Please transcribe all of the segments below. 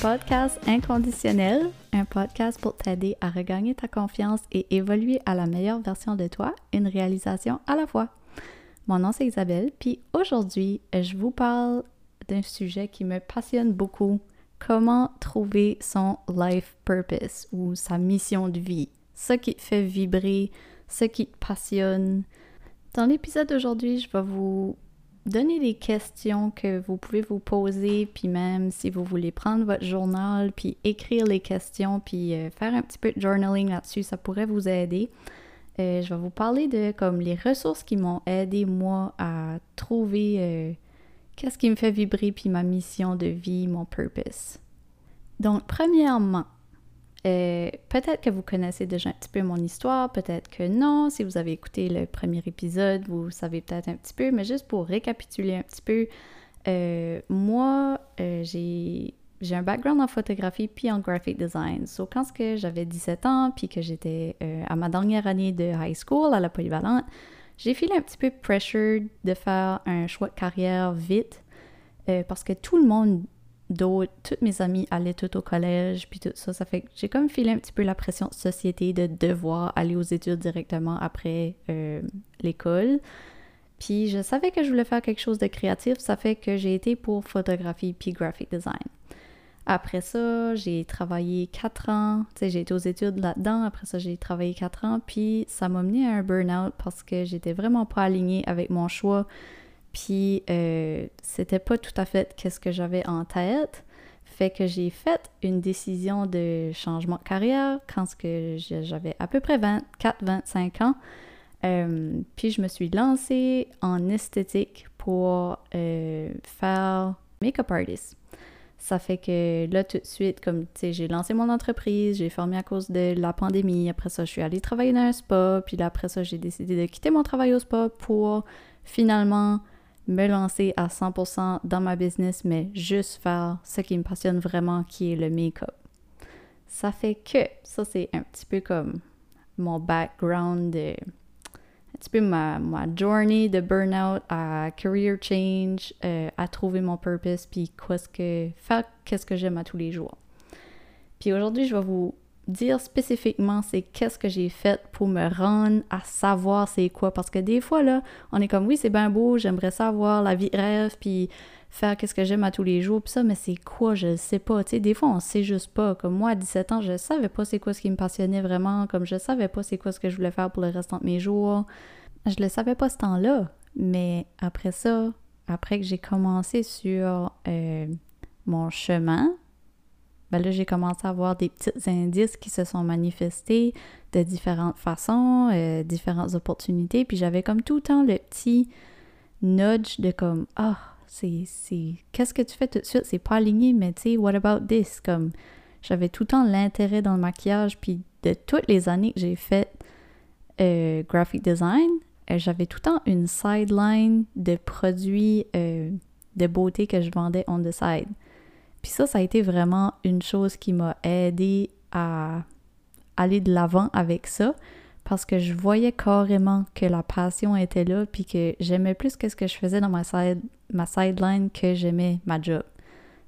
podcast Inconditionnel, un podcast pour t'aider à regagner ta confiance et évoluer à la meilleure version de toi, une réalisation à la fois. Mon nom c'est Isabelle, puis aujourd'hui, je vous parle d'un sujet qui me passionne beaucoup, comment trouver son life purpose ou sa mission de vie, ce qui te fait vibrer, ce qui te passionne. Dans l'épisode d'aujourd'hui, je vais vous donner des questions que vous pouvez vous poser, puis même si vous voulez prendre votre journal, puis écrire les questions, puis euh, faire un petit peu de journaling là-dessus, ça pourrait vous aider. Euh, je vais vous parler de comme les ressources qui m'ont aidé moi à trouver euh, qu'est-ce qui me fait vibrer, puis ma mission de vie, mon purpose. Donc, premièrement, euh, peut-être que vous connaissez déjà un petit peu mon histoire, peut-être que non. Si vous avez écouté le premier épisode, vous savez peut-être un petit peu, mais juste pour récapituler un petit peu, euh, moi, euh, j'ai un background en photographie puis en graphic design. So, quand j'avais 17 ans puis que j'étais à ma dernière année de high school à la polyvalente, j'ai filé un petit peu pressure de faire un choix de carrière vite parce que tout le monde d'autres, toutes mes amies allaient tout au collège, puis tout ça. Ça fait que j'ai comme filé un petit peu la pression société de devoir aller aux études directement après euh, l'école. Puis je savais que je voulais faire quelque chose de créatif, ça fait que j'ai été pour photographie puis graphic design. Après ça, j'ai travaillé quatre ans, tu sais, j'ai été aux études là-dedans. Après ça, j'ai travaillé quatre ans, puis ça m'a mené à un burn-out parce que j'étais vraiment pas alignée avec mon choix puis euh, c'était pas tout à fait qu'est-ce que j'avais en tête. Fait que j'ai fait une décision de changement de carrière quand j'avais à peu près 24-25 ans. Euh, puis je me suis lancée en esthétique pour euh, faire make-up artist. Ça fait que là, tout de suite, comme tu sais, j'ai lancé mon entreprise, j'ai formé à cause de la pandémie. Après ça, je suis allée travailler dans un spa. Puis là, après ça, j'ai décidé de quitter mon travail au spa pour finalement me lancer à 100% dans ma business, mais juste faire ce qui me passionne vraiment, qui est le make-up. Ça fait que, ça c'est un petit peu comme mon background, de, un petit peu ma, ma journey de burnout à career change, euh, à trouver mon purpose, puis qu'est-ce que, faire qu'est-ce que j'aime à tous les jours. Puis aujourd'hui, je vais vous dire spécifiquement c'est qu'est-ce que j'ai fait pour me rendre à savoir c'est quoi. Parce que des fois, là, on est comme, oui, c'est bien beau, j'aimerais savoir la vie rêve, puis faire qu'est-ce que j'aime à tous les jours, puis ça, mais c'est quoi, je sais pas. Tu sais, des fois, on sait juste pas. Comme moi, à 17 ans, je savais pas c'est quoi ce qui me passionnait vraiment, comme je savais pas c'est quoi ce que je voulais faire pour le restant de mes jours. Je le savais pas ce temps-là. Mais après ça, après que j'ai commencé sur euh, mon chemin, ben là, j'ai commencé à avoir des petits indices qui se sont manifestés de différentes façons, euh, différentes opportunités. Puis j'avais comme tout le temps le petit nudge de comme Ah, c'est. Qu'est-ce que tu fais tout de suite? C'est pas aligné, mais tu sais, what about this? Comme j'avais tout le temps l'intérêt dans le maquillage. Puis de toutes les années que j'ai fait euh, graphic design, euh, j'avais tout le temps une sideline de produits de beauté que je vendais on the side. Puis ça, ça a été vraiment une chose qui m'a aidé à aller de l'avant avec ça parce que je voyais carrément que la passion était là puis que j'aimais plus que ce que je faisais dans ma, side, ma sideline que j'aimais ma job.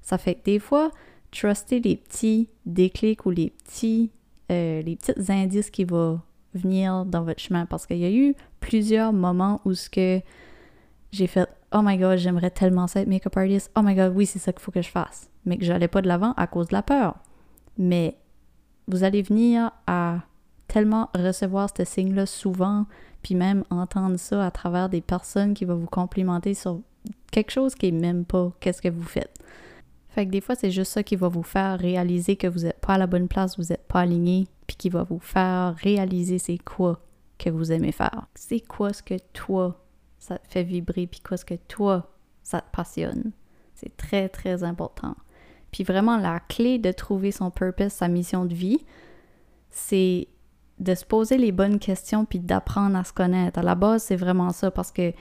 Ça fait que des fois, truster les petits déclics ou les petits, euh, les petits indices qui vont venir dans votre chemin parce qu'il y a eu plusieurs moments où ce que j'ai fait Oh my god, j'aimerais tellement ça être make-up artist. Oh my god, oui, c'est ça qu'il faut que je fasse. Mais que j'allais pas de l'avant à cause de la peur. Mais vous allez venir à tellement recevoir ce signe-là souvent, puis même entendre ça à travers des personnes qui vont vous complimenter sur quelque chose qui est même pas qu'est-ce que vous faites. Fait que des fois, c'est juste ça qui va vous faire réaliser que vous n'êtes pas à la bonne place, vous n'êtes pas aligné, puis qui va vous faire réaliser c'est quoi que vous aimez faire. C'est quoi ce que toi ça te fait vibrer, puis quoi ce que toi, ça te passionne. C'est très, très important. Puis vraiment, la clé de trouver son purpose, sa mission de vie, c'est de se poser les bonnes questions puis d'apprendre à se connaître. À la base, c'est vraiment ça parce que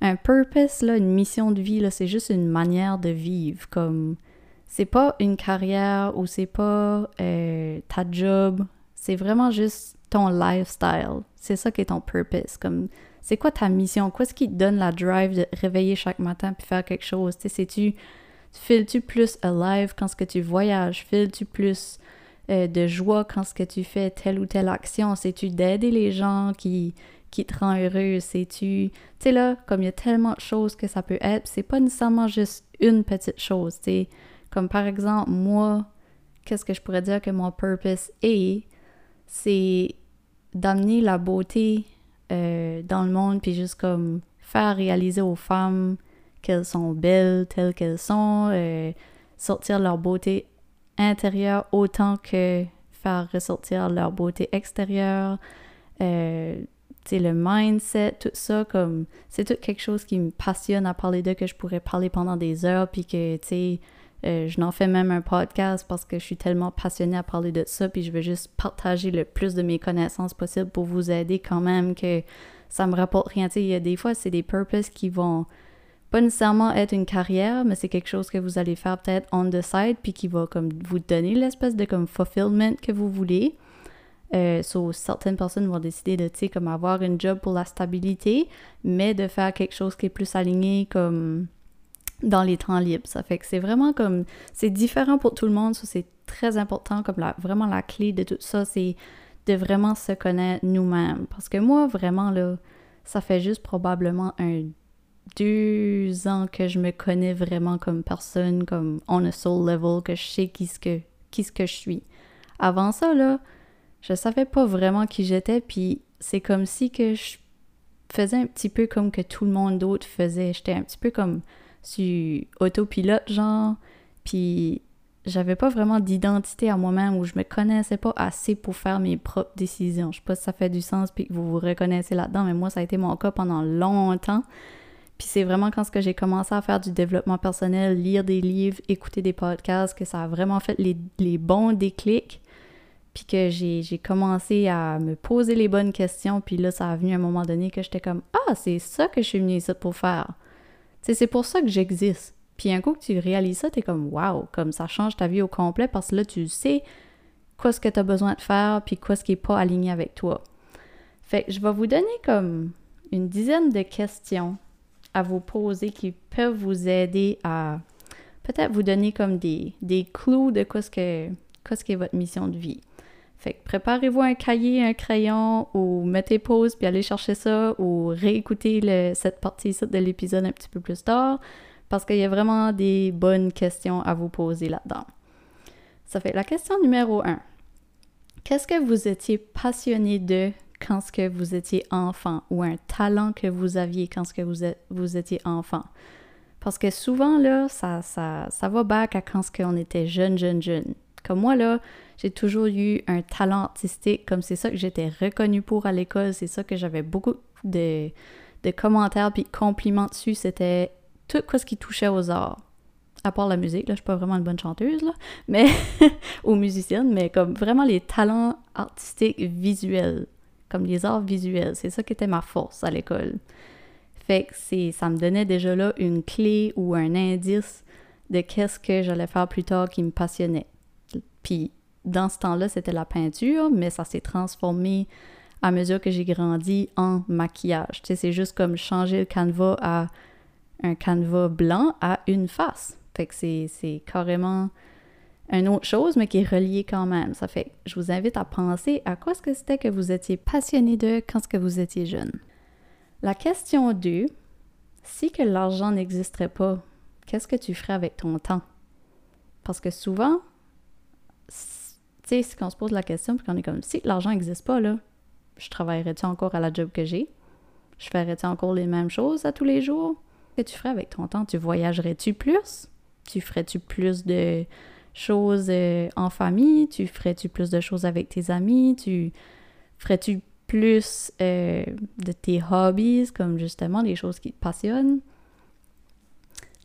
un purpose, là, une mission de vie, c'est juste une manière de vivre. Comme c'est pas une carrière ou c'est pas euh, ta job, c'est vraiment juste ton lifestyle. C'est ça qui est ton purpose. Comme c'est quoi ta mission? Qu'est-ce qui te donne la drive de réveiller chaque matin puis faire quelque chose? Tu sais, tu Files-tu plus alive quand ce que tu voyages? Files-tu plus euh, de joie quand ce que tu fais telle ou telle action? Sais-tu d'aider les gens qui, qui te rend heureux? Sais-tu... Tu sais là, comme il y a tellement de choses que ça peut être, c'est pas nécessairement juste une petite chose, tu. Comme par exemple, moi, qu'est-ce que je pourrais dire que mon purpose est? C'est d'amener la beauté euh, dans le monde, puis juste comme faire réaliser aux femmes qu'elles sont belles telles qu'elles sont, euh, sortir leur beauté intérieure autant que faire ressortir leur beauté extérieure, euh, le mindset, tout ça, comme c'est tout quelque chose qui me passionne à parler de, que je pourrais parler pendant des heures, puis que, tu sais, euh, je n'en fais même un podcast parce que je suis tellement passionnée à parler de ça, puis je veux juste partager le plus de mes connaissances possible pour vous aider quand même, que ça me rapporte rien. Il y a des fois, c'est des purposes qui vont pas nécessairement être une carrière, mais c'est quelque chose que vous allez faire peut-être on the side, puis qui va comme vous donner l'espèce de comme fulfillment que vous voulez. Euh, certaines personnes vont décider de, tu sais, comme avoir une job pour la stabilité, mais de faire quelque chose qui est plus aligné comme dans les temps libres. Ça fait que c'est vraiment comme, c'est différent pour tout le monde, c'est très important, comme la, vraiment la clé de tout ça, c'est de vraiment se connaître nous-mêmes. Parce que moi, vraiment, là, ça fait juste probablement un deux ans que je me connais vraiment comme personne, comme on a soul level, que je sais qui ce que, qui ce que je suis. Avant ça, là, je savais pas vraiment qui j'étais, puis c'est comme si que je faisais un petit peu comme que tout le monde d'autre faisait. J'étais un petit peu comme sur autopilote, genre, puis j'avais pas vraiment d'identité à moi-même ou je me connaissais pas assez pour faire mes propres décisions. Je sais pas si ça fait du sens puis que vous vous reconnaissez là-dedans, mais moi, ça a été mon cas pendant longtemps. Puis c'est vraiment quand j'ai commencé à faire du développement personnel, lire des livres, écouter des podcasts, que ça a vraiment fait les, les bons déclics puis que j'ai commencé à me poser les bonnes questions, puis là, ça a venu à un moment donné que j'étais comme Ah, c'est ça que je suis venue ici pour faire. C'est pour ça que j'existe. Puis un coup que tu réalises ça, t'es comme Waouh, comme ça change ta vie au complet parce que là, tu sais quoi ce que tu as besoin de faire, puis quoi ce qui n'est pas aligné avec toi. Fait que je vais vous donner comme une dizaine de questions à vous poser qui peuvent vous aider à peut-être vous donner comme des, des clous de quoi ce que, quoi est votre mission de vie. Fait que préparez-vous un cahier, un crayon, ou mettez pause puis allez chercher ça, ou réécoutez cette partie de l'épisode un petit peu plus tard, parce qu'il y a vraiment des bonnes questions à vous poser là-dedans. Ça fait la question numéro 1. Qu'est-ce que vous étiez passionné de quand ce que vous étiez enfant ou un talent que vous aviez quand ce que vous, étiez enfant? Parce que souvent, là, ça, ça, ça va back à quand ce était jeune, jeune, jeune. Comme moi, là, j'ai toujours eu un talent artistique, comme c'est ça que j'étais reconnue pour à l'école, c'est ça que j'avais beaucoup de, commentaires puis compliments dessus, c'était tout ce qui touchait aux arts. À part la musique, là, je suis pas vraiment une bonne chanteuse, là, mais, ou musicienne, mais comme vraiment les talents artistiques visuels, comme les arts visuels, c'est ça qui était ma force à l'école. Fait que ça me donnait déjà là une clé ou un indice de qu'est-ce que j'allais faire plus tard qui me passionnait. Puis dans ce temps-là, c'était la peinture, mais ça s'est transformé à mesure que j'ai grandi en maquillage. Tu sais, c'est juste comme changer le canevas à un canevas blanc à une face. Fait que c'est carrément une autre chose, mais qui est reliée quand même. Ça fait que je vous invite à penser à quoi est-ce que c'était que vous étiez passionné de quand ce que vous étiez jeune. La question 2, si que l'argent n'existerait pas, qu'est-ce que tu ferais avec ton temps? Parce que souvent, tu sais, si on se pose la question, puis qu'on est comme, si l'argent n'existe pas, là, je travaillerais-tu encore à la job que j'ai? Je ferais-tu encore les mêmes choses à tous les jours? Que tu ferais avec ton temps? Tu voyagerais-tu plus? Tu ferais-tu plus de choses euh, en famille? Tu ferais-tu plus de choses avec tes amis? Tu ferais-tu plus euh, de tes hobbies, comme justement les choses qui te passionnent?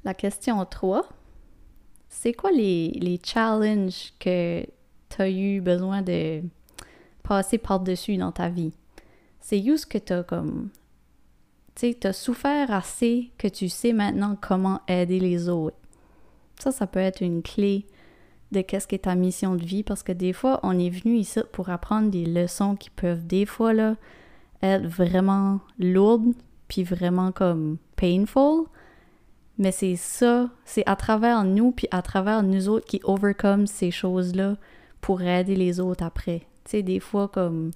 La question 3, c'est quoi les, challenges que tu as eu besoin de passer par-dessus dans ta vie? C'est juste que tu as comme. Tu sais, souffert assez que tu sais maintenant comment aider les autres? Ça, ça peut être une clé de qu'est-ce qu'est ta mission de vie parce que des fois, on est venu ici pour apprendre des leçons qui peuvent des fois être vraiment lourdes puis vraiment comme painful. Mais c'est ça, c'est à travers nous, puis à travers nous autres qui overcome ces choses-là pour aider les autres après. Tu sais, des fois, comme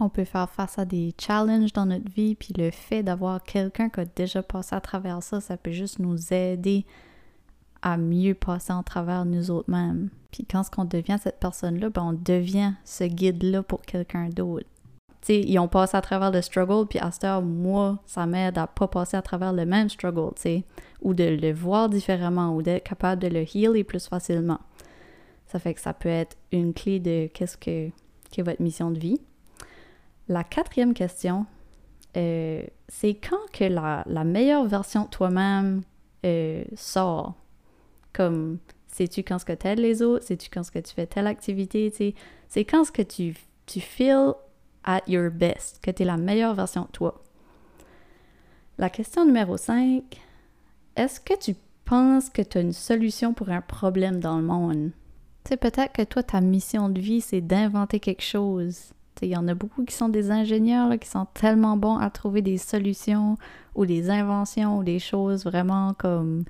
on peut faire face à des challenges dans notre vie, puis le fait d'avoir quelqu'un qui a déjà passé à travers ça, ça peut juste nous aider à mieux passer en travers nous autres mêmes. Puis quand on devient cette personne-là, ben on devient ce guide-là pour quelqu'un d'autre. Ils ont passé à travers le struggle, puis à cette heure, moi, ça m'aide à pas passer à travers le même struggle, tu sais, ou de le voir différemment, ou d'être capable de le healer plus facilement. Ça fait que ça peut être une clé de qu'est-ce que, votre mission de vie. La quatrième question, euh, c'est quand que la, meilleure version de toi-même euh, sort? Comme, sais-tu quand ce que t'aides les autres? Sais-tu quand ce que tu fais telle activité? C'est quand ce que tu, tu feel at your best, que tu es la meilleure version de toi. La question numéro 5, est-ce que tu penses que tu as une solution pour un problème dans le monde? Tu sais, peut-être que toi, ta mission de vie, c'est d'inventer quelque chose. Il y en a beaucoup qui sont des ingénieurs qui sont tellement bons à trouver des solutions ou des inventions ou des choses vraiment comme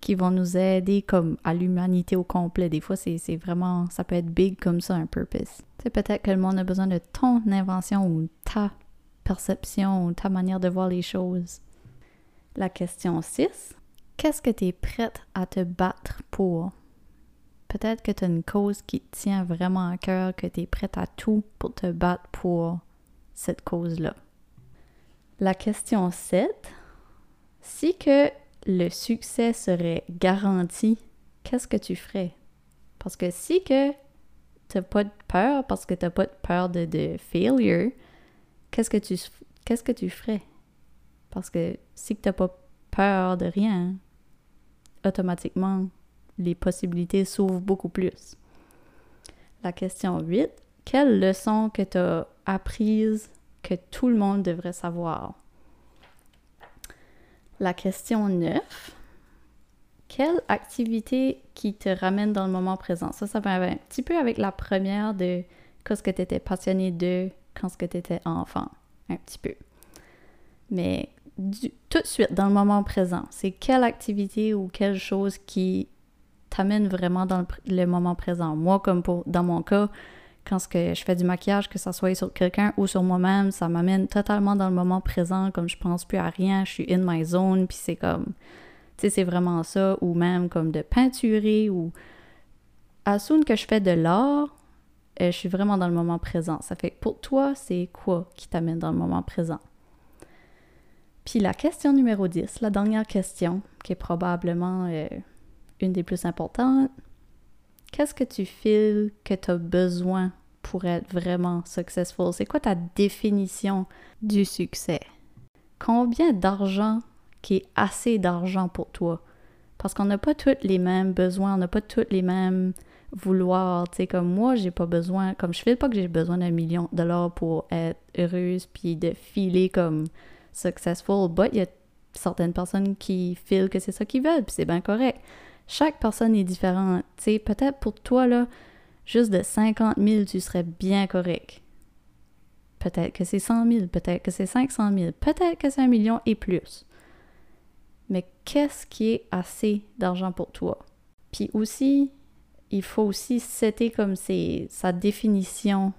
qui vont nous aider comme à l'humanité au complet. Des fois, c'est vraiment, ça peut être big comme ça, un purpose. C'est peut-être que le monde a besoin de ton invention ou ta perception ou ta manière de voir les choses. La question 6. Qu'est-ce que tu es prête à te battre pour? Peut-être que tu as une cause qui te tient vraiment à cœur, que tu es prête à tout pour te battre pour cette cause-là. La question 7. Si que le succès serait garanti, qu'est-ce que tu ferais? Parce que si que t'as pas de peur, parce que t'as pas de peur de, de failure, qu'est-ce que tu qu'est-ce que tu ferais? Parce que si t'as pas peur de rien, automatiquement, les possibilités s'ouvrent beaucoup plus. La question 8, quelle leçon que tu as apprise que tout le monde devrait savoir? La question 9. Quelle activité qui te ramène dans le moment présent? Ça, ça va un petit peu avec la première de quand ce que tu étais passionné de quand ce que tu étais enfant. Un petit peu. Mais tout de suite, dans le moment présent, c'est quelle activité ou quelle chose qui t'amène vraiment dans le, moment présent? Moi, comme pour, dans mon cas, quand que je fais du maquillage, que ça soit sur quelqu'un ou sur moi-même, ça m'amène totalement dans le moment présent, comme je pense plus à rien, je suis in my zone, puis c'est comme, c'est vraiment ça, ou même comme de peinturer, ou à soon que je fais de l'art, euh, je suis vraiment dans le moment présent. Ça fait pour toi, c'est quoi qui t'amène dans le moment présent? Puis la question numéro 10, la dernière question, qui est probablement euh, une des plus importantes, qu'est-ce que tu files que tu as besoin pour être vraiment successful? C'est quoi ta définition du succès? Combien d'argent qui est assez d'argent pour toi? Parce qu'on n'a pas tous les mêmes besoins, on n'a pas tous les mêmes vouloirs. Tu sais, comme moi, j'ai pas besoin, comme je file pas que j'ai besoin d'un million de dollars pour être heureuse puis de filer comme successful, but il y a certaines personnes qui filent que c'est ça qu'ils veulent, puis c'est bien correct. Chaque personne est différente. Tu sais, peut-être pour toi, là, juste de 50 000, tu serais bien correct. Peut-être que c'est 100 000, peut-être que c'est 500 000, peut-être que c'est un million et plus. Mais qu'est-ce qui est assez d'argent pour toi? Puis aussi, il faut aussi setter comme c'est sa définition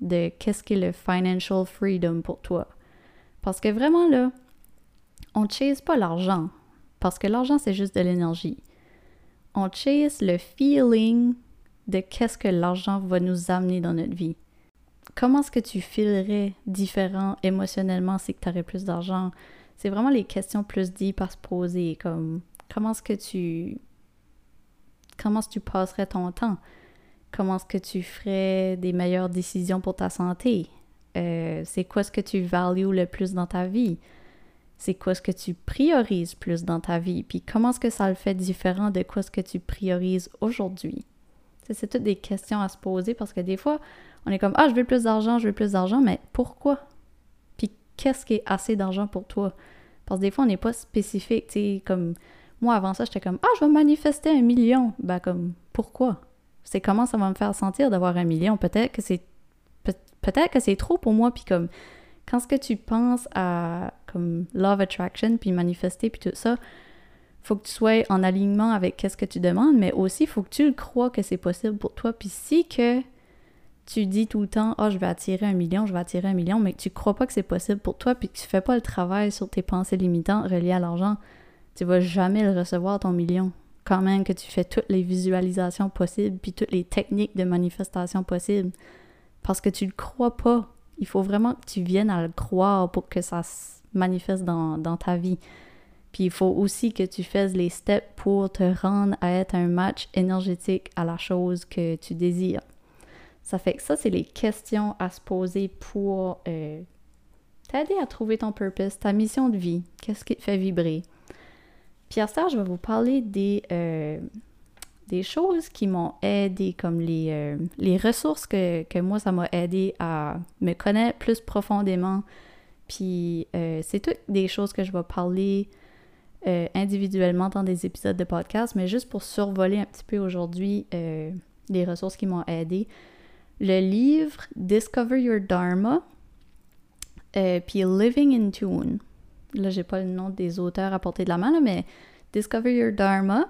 de qu'est-ce qu'est le financial freedom pour toi. Parce que vraiment là, on chase pas l'argent. Parce que l'argent, c'est juste de l'énergie on chase le feeling de qu'est-ce que l'argent va nous amener dans notre vie. Comment est-ce que tu filerais différent émotionnellement si tu aurais plus d'argent? C'est vraiment les questions plus deep à se poser, comme comment est-ce que tu comment est-ce que tu passerais ton temps? Comment est-ce que tu ferais des meilleures décisions pour ta santé? Euh, c'est quoi ce que tu values le plus dans ta vie? c'est quoi ce que tu priorises plus dans ta vie, puis comment est-ce que ça le fait différent de quoi ce que tu priorises aujourd'hui? C'est toutes des questions à se poser parce que des fois, on est comme Ah, je veux plus d'argent, je veux plus d'argent, mais pourquoi? Qu'est-ce qui est assez d'argent pour toi? Parce que des fois, on n'est pas spécifique, comme moi avant ça, j'étais comme Ah, je vais manifester un million. Ben, comme pourquoi? C'est comment ça va me faire sentir d'avoir un million? Peut-être que c'est peut-être que c'est trop pour moi, puis comme quand ce que tu penses à comme love attraction puis manifester puis tout ça, faut que tu sois en alignement avec qu'est-ce que tu demandes, mais aussi, faut que tu le crois que c'est possible pour toi. Puis si que tu dis tout le temps, oh, je vais attirer un million, je vais attirer un million, mais que tu crois pas que c'est possible pour toi, puis que tu fais pas le travail sur tes pensées limitantes reliées à l'argent, tu vas jamais le recevoir, ton million. Quand même que tu fais toutes les visualisations possibles, puis toutes les techniques de manifestation possibles. Parce que tu le crois pas. Il faut vraiment que tu viennes à le croire pour que ça se manifeste dans, dans ta vie. Puis il faut aussi que tu fasses les steps pour te rendre à être un match énergétique à la chose que tu désires. Ça fait que ça, c'est les questions à se poser pour euh, t'aider à trouver ton purpose, ta mission de vie, qu'est-ce qui te fait vibrer? Pierre Serge, je vais vous parler des, euh, des choses qui m'ont aidé, comme les, euh, les ressources que, que, moi, ça m'a aidé à me connaître plus profondément. Puis c'est toutes des choses que je vais parler individuellement dans des épisodes de podcast, mais juste pour survoler un petit peu aujourd'hui les ressources qui m'ont aidé le livre Discover Your Dharma, euh, puis Living in Tune. Là, j'ai pas le nom des auteurs à portée de la main, mais Discover Your Dharma,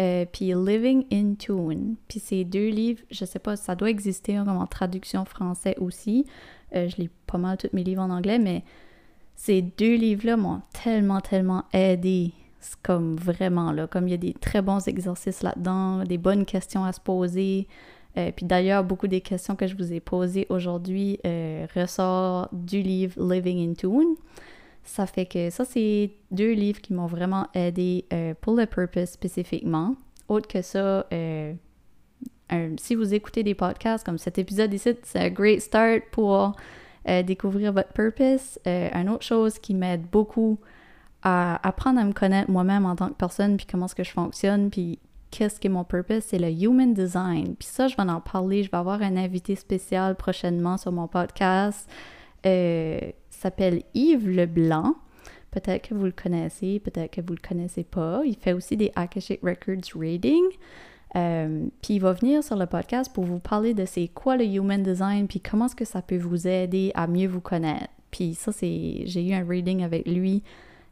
euh, puis Living in Tune. Puis ces deux livres, je sais pas, ça doit exister comme en traduction français aussi. Euh, je lis pas mal tous mes livres en anglais, mais ces deux livres-là m'ont tellement, tellement aidé. Comme vraiment, là, comme il y a des très bons exercices là-dedans, des bonnes questions à se poser, euh, puis d'ailleurs, beaucoup des questions que je vous ai posées aujourd'hui euh, ressortent du livre Living in Tune. Ça fait que ça, c'est deux livres qui m'ont vraiment aidé euh, pour le purpose spécifiquement. Autre que ça, si vous écoutez des podcasts comme cet épisode ici, c'est un great start pour découvrir votre purpose. une autre chose qui m'aide beaucoup à apprendre à me connaître moi-même en tant que personne, puis comment est-ce que je fonctionne, puis qu'est-ce qui est mon purpose, c'est le human design. Puis ça, je vais en parler. Je vais avoir un invité spécial prochainement sur mon podcast. Euh, s'appelle Yves Leblanc. Peut-être que vous le connaissez, peut-être que vous le connaissez pas. Il fait aussi des Akashic Records Reading. Euh, puis il va venir sur le podcast pour vous parler de c'est quoi le human design, puis comment est-ce que ça peut vous aider à mieux vous connaître. Puis ça, c'est j'ai eu un reading avec lui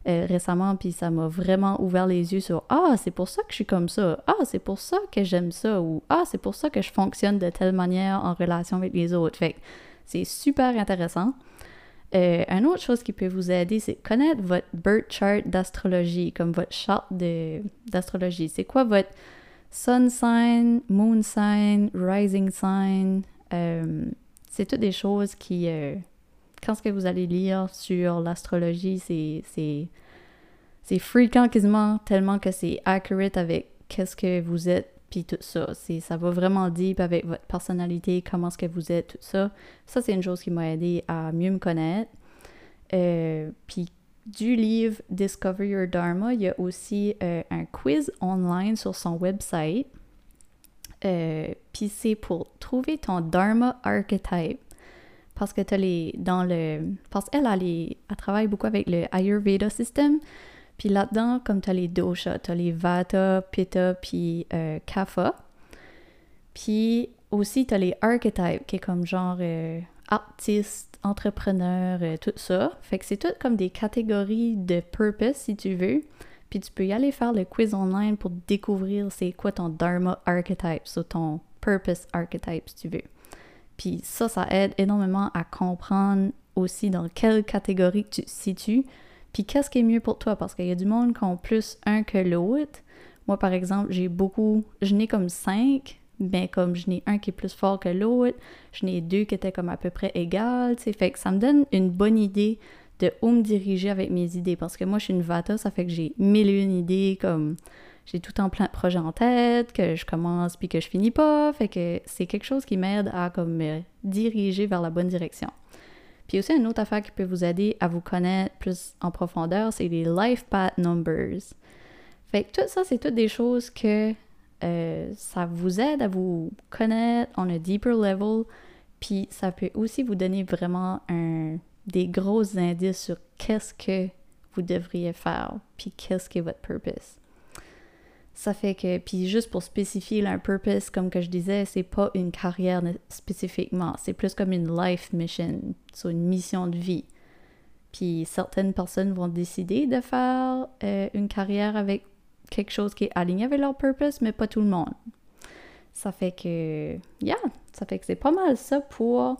euh, récemment, puis ça m'a vraiment ouvert les yeux sur Ah, c'est pour ça que je suis comme ça. Ah, c'est pour ça que j'aime ça. Ou Ah, c'est pour ça que je fonctionne de telle manière en relation avec les autres. Fait c'est super intéressant. Euh, une autre chose qui peut vous aider, c'est connaître votre birth chart d'astrologie, comme votre charte d'astrologie. C'est quoi votre sun sign, moon sign, rising sign? Euh, c'est toutes des choses qui, quand ce que vous allez lire sur l'astrologie, c'est c'est fréquent quasiment tellement que c'est accurate avec qu'est-ce que vous êtes puis tout ça. Ça va vraiment deep avec votre personnalité, comment est-ce que vous êtes, tout ça. Ça, c'est une chose qui m'a aidé à mieux me connaître. Euh, puis du livre Discover Your Dharma, il y a aussi euh, un quiz online sur son website. Euh, puis c'est pour trouver ton Dharma archetype parce que tu les. Dans le. Parce qu'elle, elle, travaille beaucoup avec le Ayurveda system. Puis là-dedans, comme tu as les doshas, tu as les Vata, Pitta, puis euh, Kapha. Puis aussi, tu as les archetypes, qui est comme genre euh, artiste, entrepreneur, euh, tout ça. Fait que c'est tout comme des catégories de purpose, si tu veux. Puis tu peux y aller faire le quiz online pour découvrir c'est quoi ton Dharma archetype, so ton purpose archetype, si tu veux. Puis ça, ça aide énormément à comprendre aussi dans quelle catégorie tu te situes, puis qu'est-ce qui est mieux pour toi, parce qu'il y a du monde qui ont plus un que l'autre. Moi, par exemple, j'ai beaucoup, je n'ai comme cinq, mais comme je n'ai un qui est plus fort que l'autre, je n'ai deux qui étaient comme à peu près égales, tu sais, fait que ça me donne une bonne idée de où me diriger avec mes idées, parce que moi, je suis une vata, ça fait que j'ai mille et une idées, comme j'ai tout en plein de projets en tête, que je commence puis que je finis pas. Fait que c'est quelque chose qui m'aide à comme me diriger vers la bonne direction. Puis aussi une autre affaire qui peut vous aider à vous connaître plus en profondeur, c'est les life path numbers. Fait que tout ça, c'est toutes des choses que euh, ça vous aide à vous connaître on a deeper level. Puis ça peut aussi vous donner vraiment un, des gros indices sur qu'est-ce que vous devriez faire, puis qu'est-ce qui est votre purpose. Ça fait que, puis juste pour spécifier un purpose, comme que je disais, c'est pas une carrière spécifiquement, c'est plus comme une life mission, c'est une mission de vie. Puis certaines personnes vont décider de faire euh, une carrière avec quelque chose qui est aligné avec leur purpose, mais pas tout le monde. Ça fait que, yeah, ça fait que c'est pas mal ça pour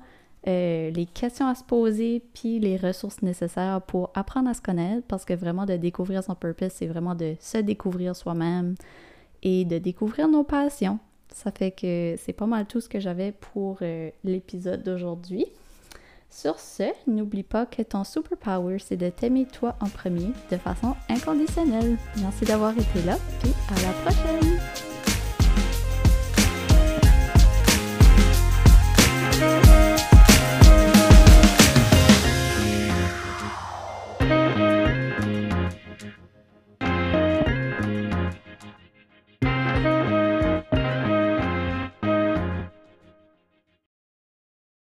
euh, les questions à se poser, puis les ressources nécessaires pour apprendre à se connaître, parce que vraiment de découvrir son purpose, c'est vraiment de se découvrir soi-même et de découvrir nos passions. Ça fait que c'est pas mal tout ce que j'avais pour euh, l'épisode d'aujourd'hui. Sur ce, n'oublie pas que ton superpower, c'est de t'aimer toi en premier de façon inconditionnelle. Merci d'avoir été là, puis à la prochaine!